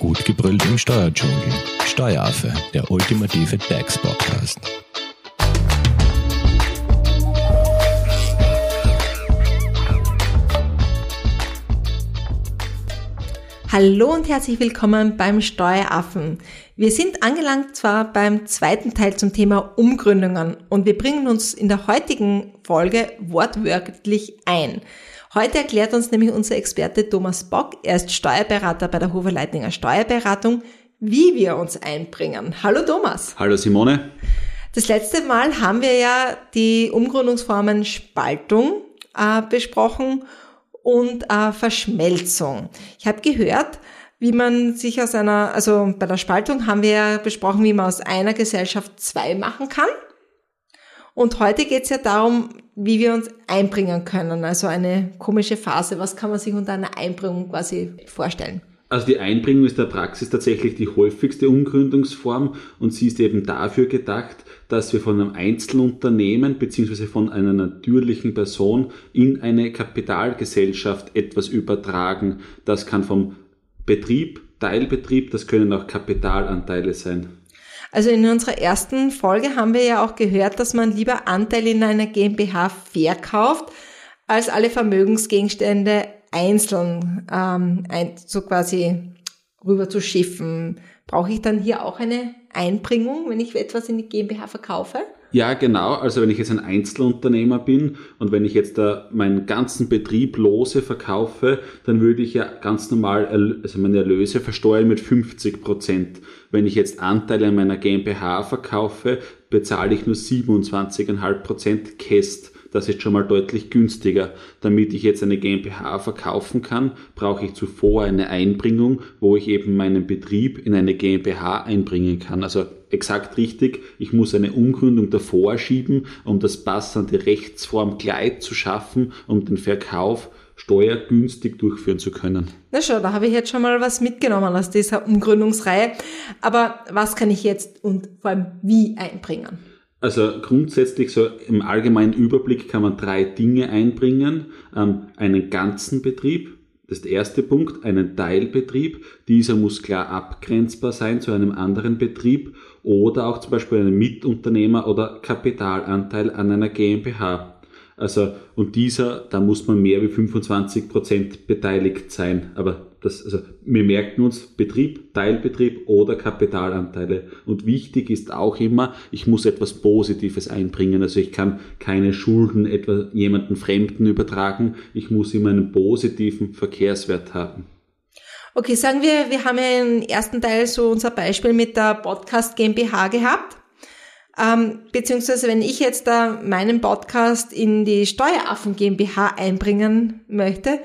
Gut gebrüllt im Steuerdschungel. Steueraffe, der ultimative DAX-Podcast. Hallo und herzlich willkommen beim Steueraffen. Wir sind angelangt zwar beim zweiten Teil zum Thema Umgründungen und wir bringen uns in der heutigen Folge wortwörtlich ein. Heute erklärt uns nämlich unser Experte Thomas Bock, er ist Steuerberater bei der Hofer Leitninger Steuerberatung, wie wir uns einbringen. Hallo Thomas. Hallo Simone. Das letzte Mal haben wir ja die Umgründungsformen Spaltung äh, besprochen und äh, Verschmelzung. Ich habe gehört, wie man sich aus einer, also bei der Spaltung haben wir ja besprochen, wie man aus einer Gesellschaft zwei machen kann. Und heute geht es ja darum, wie wir uns einbringen können. Also eine komische Phase. Was kann man sich unter einer Einbringung quasi vorstellen? Also die Einbringung ist der Praxis tatsächlich die häufigste Umgründungsform und sie ist eben dafür gedacht, dass wir von einem Einzelunternehmen bzw. von einer natürlichen Person in eine Kapitalgesellschaft etwas übertragen. Das kann vom Betrieb, Teilbetrieb, das können auch Kapitalanteile sein. Also in unserer ersten Folge haben wir ja auch gehört, dass man lieber Anteile in einer GmbH verkauft, als alle Vermögensgegenstände einzeln ähm, ein, so quasi rüber zu schiffen. Brauche ich dann hier auch eine Einbringung, wenn ich etwas in die GmbH verkaufe? Ja, genau. Also wenn ich jetzt ein Einzelunternehmer bin und wenn ich jetzt da meinen ganzen Betrieb lose verkaufe, dann würde ich ja ganz normal also meine Erlöse versteuern mit 50 Prozent. Wenn ich jetzt Anteile an meiner GmbH verkaufe, bezahle ich nur 27,5 Prozent Käst. Das ist schon mal deutlich günstiger. Damit ich jetzt eine GmbH verkaufen kann, brauche ich zuvor eine Einbringung, wo ich eben meinen Betrieb in eine GmbH einbringen kann. Also exakt richtig, ich muss eine Umgründung davor schieben, um das passende Rechtsform Kleid zu schaffen, um den Verkauf steuergünstig durchführen zu können. Na schau, da habe ich jetzt schon mal was mitgenommen aus dieser Umgründungsreihe. Aber was kann ich jetzt und vor allem wie einbringen? Also grundsätzlich so im allgemeinen Überblick kann man drei Dinge einbringen. Ähm, einen ganzen Betrieb, das ist der erste Punkt, einen Teilbetrieb. Dieser muss klar abgrenzbar sein zu einem anderen Betrieb oder auch zum Beispiel einen Mitunternehmer oder Kapitalanteil an einer GmbH. Also, und dieser, da muss man mehr wie 25 Prozent beteiligt sein. Aber das, also, wir merken uns Betrieb, Teilbetrieb oder Kapitalanteile. Und wichtig ist auch immer, ich muss etwas Positives einbringen. Also ich kann keine Schulden etwa jemanden Fremden übertragen. Ich muss immer einen positiven Verkehrswert haben. Okay, sagen wir, wir haben ja im ersten Teil so unser Beispiel mit der Podcast GmbH gehabt. Ähm, beziehungsweise wenn ich jetzt da meinen Podcast in die Steueraffen GmbH einbringen möchte,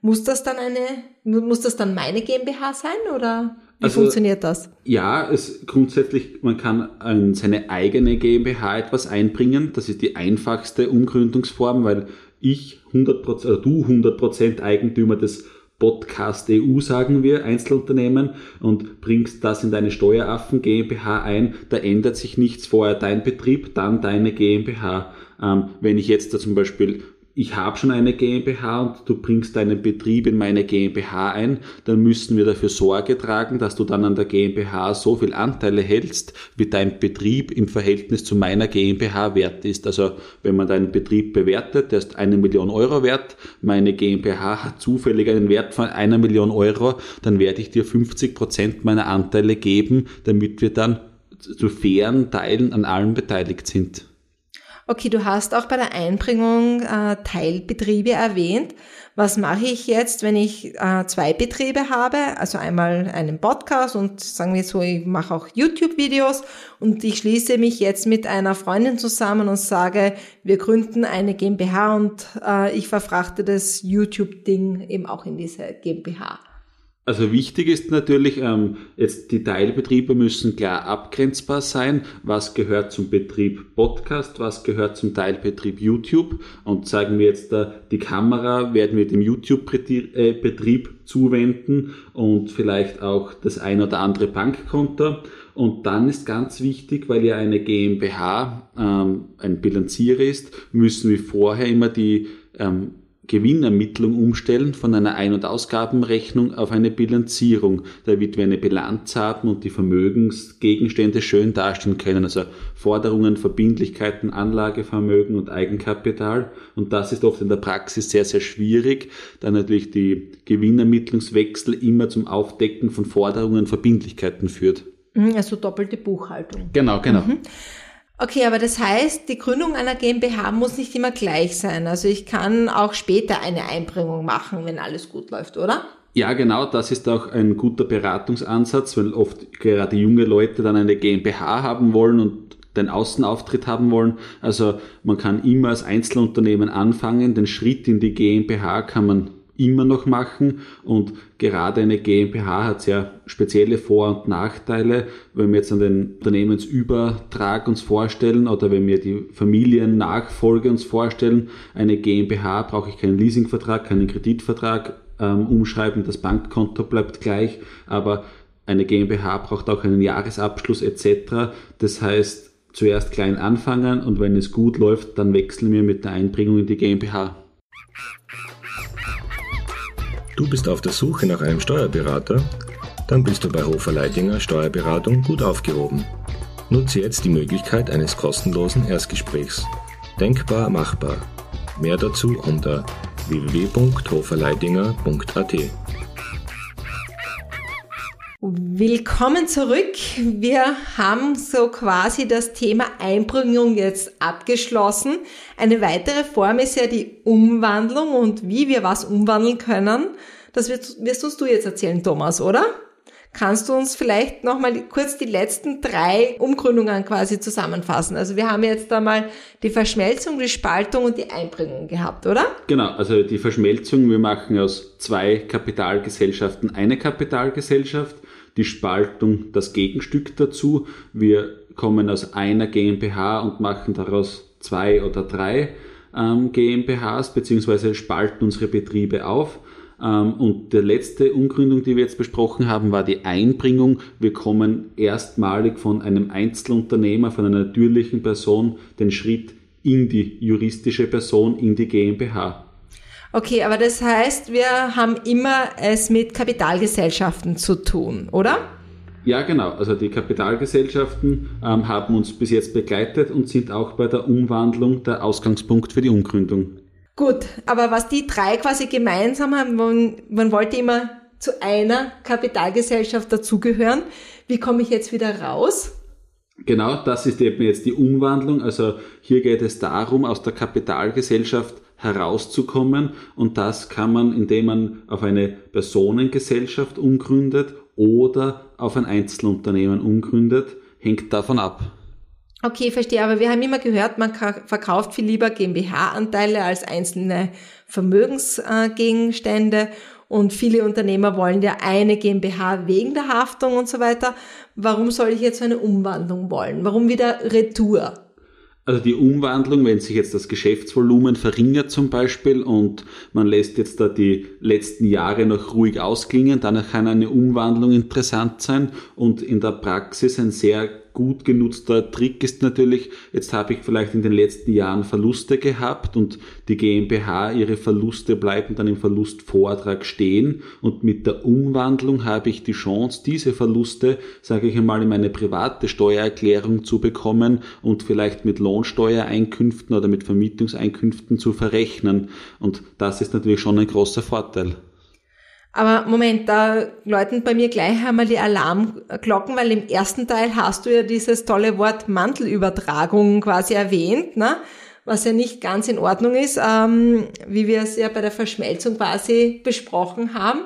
muss das dann eine, muss das dann meine GmbH sein oder wie also, funktioniert das? Ja, es grundsätzlich, man kann in seine eigene GmbH etwas einbringen. Das ist die einfachste Umgründungsform, weil ich 100%, oder du 100% Eigentümer des Podcast EU, sagen wir, Einzelunternehmen und bringst das in deine Steueraffen GmbH ein, da ändert sich nichts vorher dein Betrieb, dann deine GmbH. Ähm, wenn ich jetzt da zum Beispiel ich habe schon eine GmbH und du bringst deinen Betrieb in meine GmbH ein, dann müssen wir dafür Sorge tragen, dass du dann an der GmbH so viel Anteile hältst, wie dein Betrieb im Verhältnis zu meiner GmbH wert ist. Also wenn man deinen Betrieb bewertet, der ist eine Million Euro wert, meine GmbH hat zufällig einen Wert von einer Million Euro, dann werde ich dir 50 Prozent meiner Anteile geben, damit wir dann zu fairen Teilen an allem beteiligt sind. Okay, du hast auch bei der Einbringung äh, Teilbetriebe erwähnt. Was mache ich jetzt, wenn ich äh, zwei Betriebe habe? Also einmal einen Podcast und sagen wir so, ich mache auch YouTube-Videos und ich schließe mich jetzt mit einer Freundin zusammen und sage, wir gründen eine GmbH und äh, ich verfrachte das YouTube-Ding eben auch in diese GmbH. Also wichtig ist natürlich, ähm, jetzt die Teilbetriebe müssen klar abgrenzbar sein. Was gehört zum Betrieb Podcast, was gehört zum Teilbetrieb YouTube? Und sagen wir jetzt, äh, die Kamera werden wir dem YouTube-Betrieb äh, zuwenden und vielleicht auch das ein oder andere Bankkonto. Und dann ist ganz wichtig, weil ja eine GmbH ähm, ein Bilanzierer ist, müssen wir vorher immer die ähm, Gewinnermittlung umstellen von einer Ein- und Ausgabenrechnung auf eine Bilanzierung, damit wir eine Bilanz haben und die Vermögensgegenstände schön darstellen können, also Forderungen, Verbindlichkeiten, Anlagevermögen und Eigenkapital. Und das ist oft in der Praxis sehr, sehr schwierig, da natürlich die Gewinnermittlungswechsel immer zum Aufdecken von Forderungen, Verbindlichkeiten führt. Mhm, also doppelte Buchhaltung. Genau, genau. Mhm. Okay, aber das heißt, die Gründung einer GmbH muss nicht immer gleich sein. Also ich kann auch später eine Einbringung machen, wenn alles gut läuft, oder? Ja, genau, das ist auch ein guter Beratungsansatz, weil oft gerade junge Leute dann eine GmbH haben wollen und den Außenauftritt haben wollen. Also man kann immer als Einzelunternehmen anfangen, den Schritt in die GmbH kann man immer noch machen und gerade eine GmbH hat sehr spezielle Vor- und Nachteile. Wenn wir jetzt an den Unternehmensübertrag uns vorstellen oder wenn wir die Familiennachfolge uns vorstellen, eine GmbH brauche ich keinen Leasingvertrag, keinen Kreditvertrag ähm, umschreiben, das Bankkonto bleibt gleich, aber eine GmbH braucht auch einen Jahresabschluss etc. Das heißt, zuerst klein anfangen und wenn es gut läuft, dann wechseln wir mit der Einbringung in die GmbH. Du bist auf der Suche nach einem Steuerberater? Dann bist du bei Hofer Leidinger Steuerberatung gut aufgehoben. Nutze jetzt die Möglichkeit eines kostenlosen Erstgesprächs. Denkbar machbar. Mehr dazu unter www.hoferleidinger.at. Willkommen zurück. Wir haben so quasi das Thema Einbringung jetzt abgeschlossen. Eine weitere Form ist ja die Umwandlung und wie wir was umwandeln können. Das wirst, wirst uns du jetzt erzählen, Thomas, oder? Kannst du uns vielleicht nochmal kurz die letzten drei Umgründungen quasi zusammenfassen? Also wir haben jetzt einmal die Verschmelzung, die Spaltung und die Einbringung gehabt, oder? Genau, also die Verschmelzung, wir machen aus zwei Kapitalgesellschaften eine Kapitalgesellschaft die Spaltung das Gegenstück dazu. Wir kommen aus einer GmbH und machen daraus zwei oder drei ähm, GmbHs beziehungsweise spalten unsere Betriebe auf. Ähm, und die letzte Umgründung, die wir jetzt besprochen haben, war die Einbringung. Wir kommen erstmalig von einem Einzelunternehmer, von einer natürlichen Person, den Schritt in die juristische Person, in die GmbH. Okay, aber das heißt, wir haben immer es mit Kapitalgesellschaften zu tun, oder? Ja, genau. Also die Kapitalgesellschaften ähm, haben uns bis jetzt begleitet und sind auch bei der Umwandlung der Ausgangspunkt für die Umgründung. Gut, aber was die drei quasi gemeinsam haben, man, man wollte immer zu einer Kapitalgesellschaft dazugehören. Wie komme ich jetzt wieder raus? Genau, das ist eben jetzt die Umwandlung. Also hier geht es darum, aus der Kapitalgesellschaft herauszukommen und das kann man, indem man auf eine Personengesellschaft umgründet oder auf ein Einzelunternehmen umgründet, hängt davon ab. Okay, verstehe, aber wir haben immer gehört, man verkauft viel lieber GmbH-Anteile als einzelne Vermögensgegenstände und viele Unternehmer wollen ja eine GmbH wegen der Haftung und so weiter. Warum soll ich jetzt eine Umwandlung wollen? Warum wieder Retour? Also die Umwandlung, wenn sich jetzt das Geschäftsvolumen verringert zum Beispiel und man lässt jetzt da die letzten Jahre noch ruhig ausklingen, dann kann eine Umwandlung interessant sein und in der Praxis ein sehr gut genutzter Trick ist natürlich, jetzt habe ich vielleicht in den letzten Jahren Verluste gehabt und die GmbH, ihre Verluste bleiben dann im Verlustvortrag stehen und mit der Umwandlung habe ich die Chance, diese Verluste, sage ich einmal, in meine private Steuererklärung zu bekommen und vielleicht mit Lohnsteuereinkünften oder mit Vermietungseinkünften zu verrechnen. Und das ist natürlich schon ein großer Vorteil. Aber Moment, da läuten bei mir gleich einmal die Alarmglocken, weil im ersten Teil hast du ja dieses tolle Wort Mantelübertragung quasi erwähnt, ne? was ja nicht ganz in Ordnung ist, ähm, wie wir es ja bei der Verschmelzung quasi besprochen haben.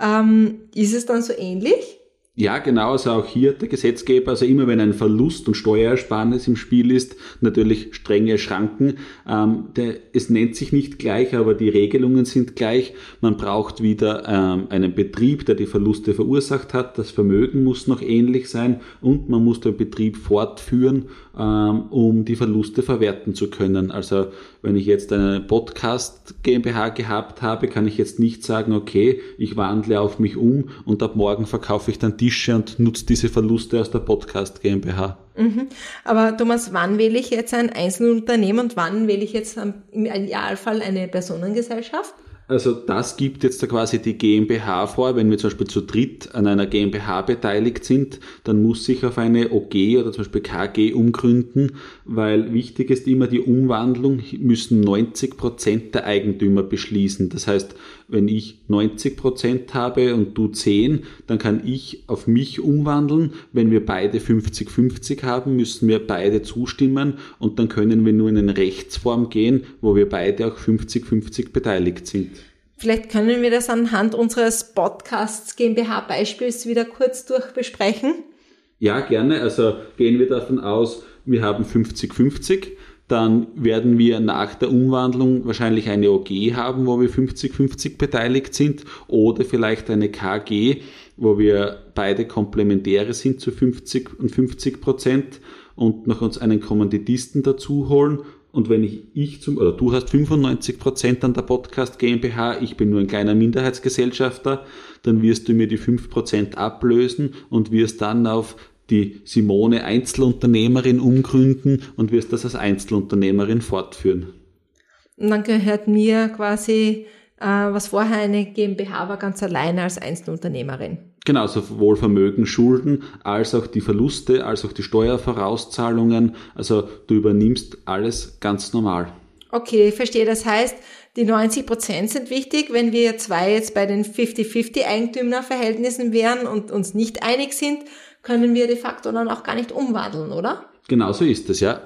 Ähm, ist es dann so ähnlich? Ja, genau, also auch hier der Gesetzgeber, also immer wenn ein Verlust und Steuerersparnis im Spiel ist, natürlich strenge Schranken. Ähm, der, es nennt sich nicht gleich, aber die Regelungen sind gleich. Man braucht wieder ähm, einen Betrieb, der die Verluste verursacht hat. Das Vermögen muss noch ähnlich sein und man muss den Betrieb fortführen um die Verluste verwerten zu können. Also wenn ich jetzt eine Podcast GmbH gehabt habe, kann ich jetzt nicht sagen, okay, ich wandle auf mich um und ab morgen verkaufe ich dann Tische und nutze diese Verluste aus der Podcast GmbH. Mhm. Aber Thomas, wann wähle ich jetzt ein Einzelunternehmen und wann wähle ich jetzt im Idealfall eine Personengesellschaft? Also das gibt jetzt da quasi die GmbH vor. Wenn wir zum Beispiel zu dritt an einer GmbH beteiligt sind, dann muss ich auf eine OG oder zum Beispiel KG umgründen, weil wichtig ist immer die Umwandlung, müssen 90 Prozent der Eigentümer beschließen. Das heißt, wenn ich 90 Prozent habe und du 10, dann kann ich auf mich umwandeln. Wenn wir beide 50-50 haben, müssen wir beide zustimmen und dann können wir nur in eine Rechtsform gehen, wo wir beide auch 50-50 beteiligt sind. Vielleicht können wir das anhand unseres Podcasts GmbH Beispiels wieder kurz durchbesprechen. Ja, gerne. Also gehen wir davon aus, wir haben 50-50. Dann werden wir nach der Umwandlung wahrscheinlich eine OG haben, wo wir 50-50 beteiligt sind oder vielleicht eine KG, wo wir beide Komplementäre sind zu 50 und 50 Prozent und noch uns einen Kommanditisten dazu holen und wenn ich, ich zum, oder du hast 95 Prozent an der Podcast GmbH, ich bin nur ein kleiner Minderheitsgesellschafter, dann wirst du mir die 5 Prozent ablösen und wirst dann auf die Simone Einzelunternehmerin umgründen und wirst das als Einzelunternehmerin fortführen. Und dann gehört mir quasi, äh, was vorher eine GmbH war, ganz alleine als Einzelunternehmerin. Genau, sowohl Vermögen, Schulden, als auch die Verluste, als auch die Steuervorauszahlungen. Also du übernimmst alles ganz normal. Okay, ich verstehe. Das heißt, die 90 Prozent sind wichtig. Wenn wir zwei jetzt bei den 50-50 Eigentümerverhältnissen wären und uns nicht einig sind, können wir de facto dann auch gar nicht umwandeln, oder? Genau so ist es, ja.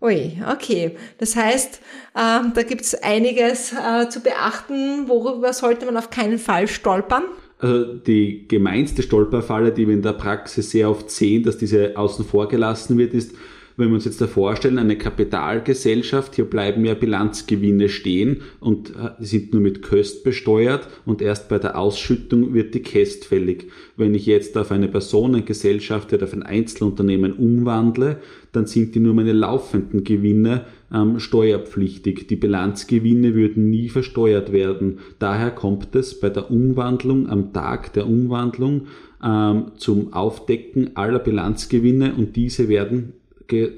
Ui, okay. Das heißt, äh, da gibt es einiges äh, zu beachten. Worüber sollte man auf keinen Fall stolpern? Also die gemeinste Stolperfalle, die wir in der Praxis sehr oft sehen, dass diese außen vor gelassen wird, ist, wenn wir uns jetzt da vorstellen, eine Kapitalgesellschaft, hier bleiben ja Bilanzgewinne stehen und äh, sind nur mit Köst besteuert und erst bei der Ausschüttung wird die Käst fällig. Wenn ich jetzt auf eine Personengesellschaft oder auf ein Einzelunternehmen umwandle, dann sind die nur meine laufenden Gewinne ähm, steuerpflichtig. Die Bilanzgewinne würden nie versteuert werden. Daher kommt es bei der Umwandlung am Tag der Umwandlung ähm, zum Aufdecken aller Bilanzgewinne und diese werden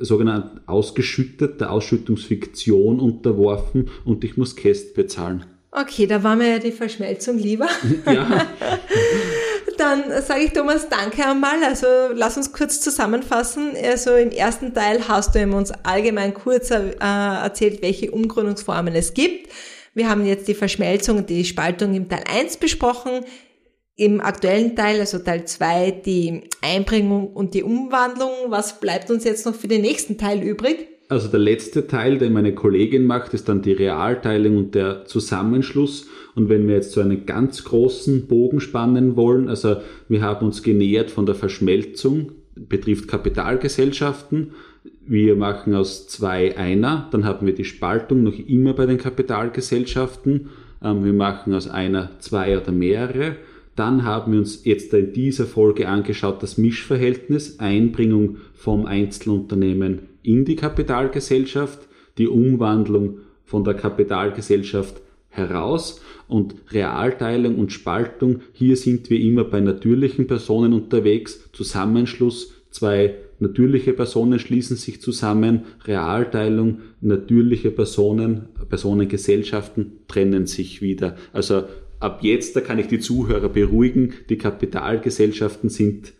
sogenannt ausgeschüttet, der Ausschüttungsfiktion unterworfen und ich muss Käst bezahlen. Okay, da war mir ja die Verschmelzung lieber. Ja. Dann sage ich Thomas, danke einmal. Also lass uns kurz zusammenfassen. Also im ersten Teil hast du uns allgemein kurz äh, erzählt, welche Umgründungsformen es gibt. Wir haben jetzt die Verschmelzung und die Spaltung im Teil 1 besprochen. Im aktuellen Teil, also Teil 2, die Einbringung und die Umwandlung. Was bleibt uns jetzt noch für den nächsten Teil übrig? Also der letzte Teil, den meine Kollegin macht, ist dann die Realteilung und der Zusammenschluss. Und wenn wir jetzt so einen ganz großen Bogen spannen wollen, also wir haben uns genähert von der Verschmelzung, betrifft Kapitalgesellschaften. Wir machen aus zwei einer, dann haben wir die Spaltung noch immer bei den Kapitalgesellschaften. Ähm, wir machen aus einer zwei oder mehrere. Dann haben wir uns jetzt in dieser Folge angeschaut, das Mischverhältnis, Einbringung vom Einzelunternehmen in die Kapitalgesellschaft, die Umwandlung von der Kapitalgesellschaft heraus und Realteilung und Spaltung. Hier sind wir immer bei natürlichen Personen unterwegs. Zusammenschluss, zwei natürliche Personen schließen sich zusammen. Realteilung, natürliche Personen, Personengesellschaften trennen sich wieder. Also ab jetzt, da kann ich die Zuhörer beruhigen, die Kapitalgesellschaften sind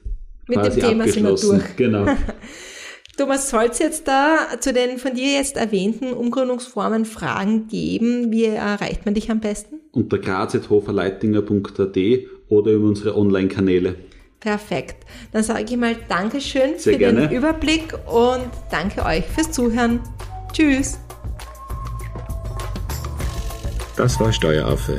Mit quasi dem Thema abgeschlossen. Sind wir durch. Genau. Thomas, soll es jetzt da zu den von dir jetzt erwähnten Umgründungsformen Fragen geben? Wie erreicht man dich am besten? Unter graz.hoferleitinger.at oder über unsere Online-Kanäle. Perfekt. Dann sage ich mal Dankeschön Sehr für gerne. den Überblick und danke euch fürs Zuhören. Tschüss. Das war Steueraffe.